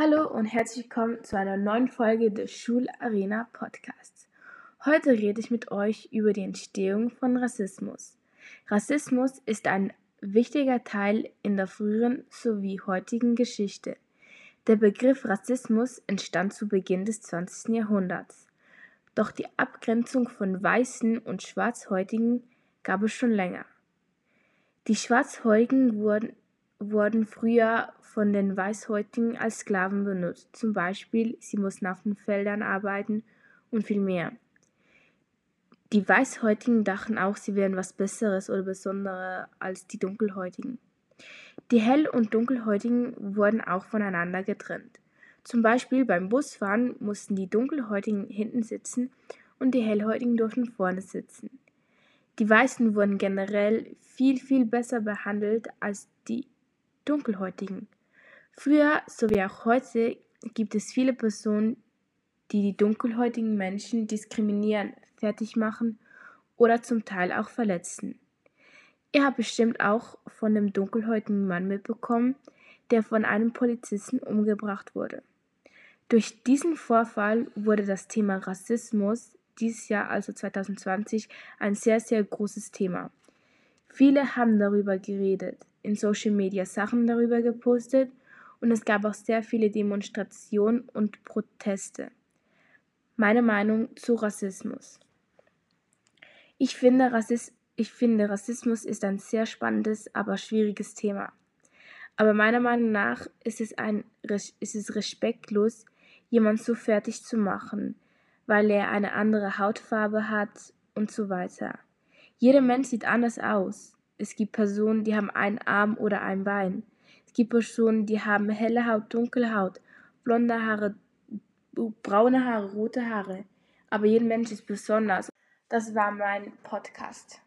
Hallo und herzlich willkommen zu einer neuen Folge des Schularena Podcasts. Heute rede ich mit euch über die Entstehung von Rassismus. Rassismus ist ein wichtiger Teil in der früheren sowie heutigen Geschichte. Der Begriff Rassismus entstand zu Beginn des 20. Jahrhunderts. Doch die Abgrenzung von Weißen und Schwarzhäutigen gab es schon länger. Die Schwarzhäutigen wurden wurden früher von den Weißhäutigen als Sklaven benutzt, zum Beispiel sie mussten auf den Feldern arbeiten und viel mehr. Die Weißhäutigen dachten auch, sie wären was Besseres oder Besonderes als die Dunkelhäutigen. Die Hell- und Dunkelhäutigen wurden auch voneinander getrennt. Zum Beispiel beim Busfahren mussten die Dunkelhäutigen hinten sitzen und die Hellhäutigen durften vorne sitzen. Die Weißen wurden generell viel, viel besser behandelt als die Dunkelhäutigen. Früher sowie auch heute gibt es viele Personen, die die dunkelhäutigen Menschen diskriminieren, fertig machen oder zum Teil auch verletzen. Ihr habt bestimmt auch von dem dunkelhäutigen Mann mitbekommen, der von einem Polizisten umgebracht wurde. Durch diesen Vorfall wurde das Thema Rassismus dieses Jahr, also 2020, ein sehr, sehr großes Thema. Viele haben darüber geredet in Social Media Sachen darüber gepostet und es gab auch sehr viele Demonstrationen und Proteste. Meine Meinung zu Rassismus. Ich finde, Rassismus ich finde, Rassismus ist ein sehr spannendes, aber schwieriges Thema. Aber meiner Meinung nach ist es, ein, ist es respektlos, jemanden so fertig zu machen, weil er eine andere Hautfarbe hat und so weiter. Jeder Mensch sieht anders aus. Es gibt Personen, die haben einen Arm oder ein Bein. Es gibt Personen, die haben helle Haut, dunkle Haut, blonde Haare, braune Haare, rote Haare. Aber jeder Mensch ist besonders. Das war mein Podcast.